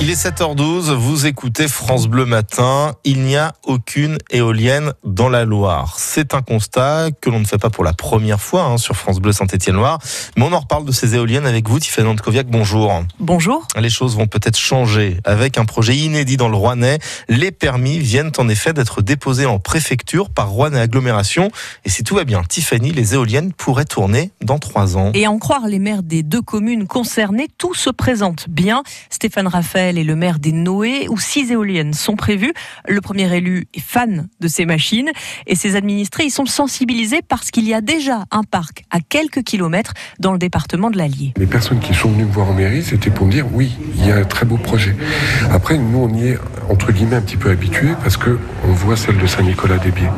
Il est 7h12, vous écoutez France Bleu Matin. Il n'y a aucune éolienne dans la Loire. C'est un constat que l'on ne fait pas pour la première fois hein, sur France Bleu Saint-Étienne-Loire. Mais on en reparle de ces éoliennes avec vous, Tiffany Antkoviak. Bonjour. Bonjour. Les choses vont peut-être changer. Avec un projet inédit dans le Rouennais, les permis viennent en effet d'être déposés en préfecture par Rouennais Agglomération. Et si tout va bien, Tiffany, les éoliennes pourraient tourner dans trois ans. Et en croire les maires des deux communes concernées, tout se présente bien. Stéphane Raphaël est le maire des Noé, où six éoliennes sont prévues. Le premier élu est fan de ces machines et ses administrés y sont sensibilisés parce qu'il y a déjà un parc à quelques kilomètres dans le département de l'Allier. Les personnes qui sont venues me voir en mairie, c'était pour me dire oui, il y a un très beau projet. Après, nous, on y est entre guillemets un petit peu habitués parce que on voit celle de Saint-Nicolas-des-Biais.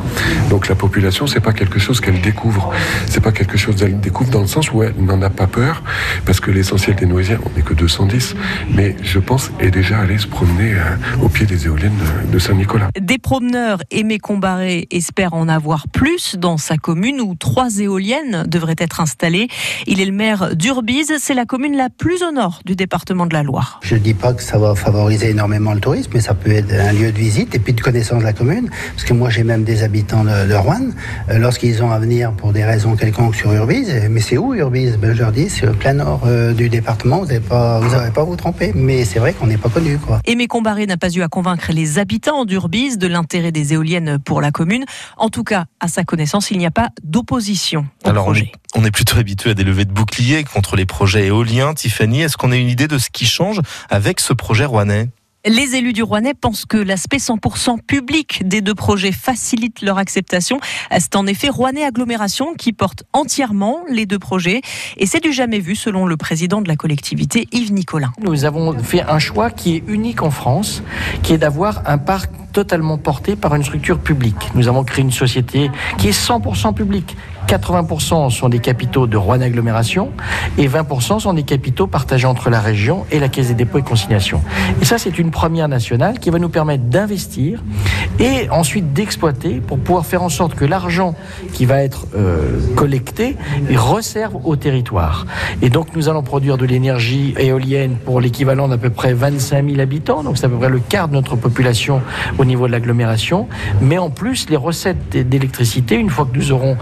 Donc la population, c'est pas quelque chose qu'elle découvre. C'est pas quelque chose qu'elle découvre dans le sens où elle n'en a pas peur parce que l'essentiel des Noésiens, on n'est que 210, mais je pense est déjà aller se promener euh, au pied des éoliennes de Saint-Nicolas. Des promeneurs, Aimé Combaré, espèrent en avoir plus dans sa commune où trois éoliennes devraient être installées. Il est le maire d'Urbise, c'est la commune la plus au nord du département de la Loire. Je ne dis pas que ça va favoriser énormément le tourisme, mais ça peut être un lieu de visite et puis de connaissance de la commune. Parce que moi, j'ai même des habitants de, de Rouen, euh, lorsqu'ils ont à venir pour des raisons quelconques sur Urbise, mais c'est où Urbise ben, Je leur dis, c'est au plein nord euh, du département, vous n'avez pas, vous pas à vous tromper. Mais c'est vrai qu'on n'est pas connu. Quoi. Aimé Combaré n'a pas eu à convaincre les habitants d'Urbise de l'intérêt des éoliennes pour la commune. En tout cas, à sa connaissance, il n'y a pas d'opposition au Alors, projet. On est plutôt habitué à des levées de boucliers contre les projets éoliens. Tiffany, est-ce qu'on a une idée de ce qui change avec ce projet rouennais? Les élus du Rouennais pensent que l'aspect 100% public des deux projets facilite leur acceptation. C'est en effet Rouennais Agglomération qui porte entièrement les deux projets. Et c'est du jamais vu selon le président de la collectivité, Yves Nicolin. Nous avons fait un choix qui est unique en France, qui est d'avoir un parc totalement porté par une structure publique. Nous avons créé une société qui est 100% publique. 80% sont des capitaux de Rouen Agglomération et 20% sont des capitaux partagés entre la région et la Caisse des dépôts et consignations. Et ça, c'est une première nationale qui va nous permettre d'investir et ensuite d'exploiter pour pouvoir faire en sorte que l'argent qui va être euh, collecté resserve au territoire. Et donc, nous allons produire de l'énergie éolienne pour l'équivalent d'à peu près 25 000 habitants. Donc, c'est à peu près le quart de notre population au niveau de l'agglomération. Mais en plus, les recettes d'électricité, une fois que nous aurons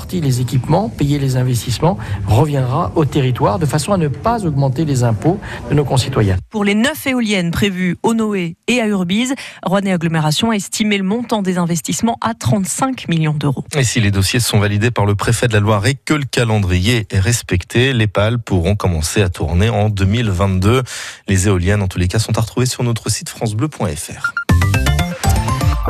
amorti les équipements, payé les investissements, reviendra au territoire de façon à ne pas augmenter les impôts de nos concitoyens. Pour les neuf éoliennes prévues au Noé et à Urbise, Rouennais Agglomération a estimé le montant des investissements à 35 millions d'euros. Et si les dossiers sont validés par le préfet de la Loire et que le calendrier est respecté, les pales pourront commencer à tourner en 2022. Les éoliennes, en tous les cas, sont à retrouver sur notre site francebleu.fr.